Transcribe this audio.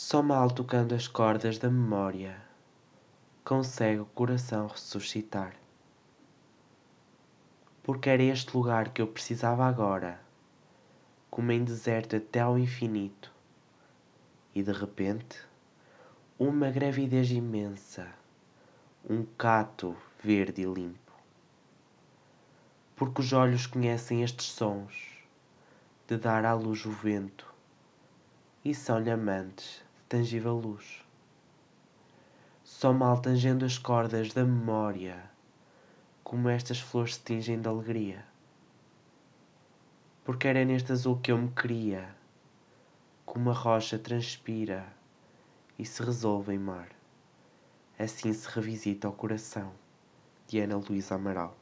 Só mal tocando as cordas da memória consegue o coração ressuscitar. Porque era este lugar que eu precisava agora, como em deserto até ao infinito. E de repente, uma gravidez imensa, um cato verde e limpo. Porque os olhos conhecem estes sons de dar à luz o vento e são-lhe amantes tangível luz. Só mal tangendo as cordas da memória, como estas flores se tingem de alegria. Porque era neste azul que eu me queria, como a rocha transpira e se resolve em mar. Assim se revisita o coração de Ana Luísa Amaral.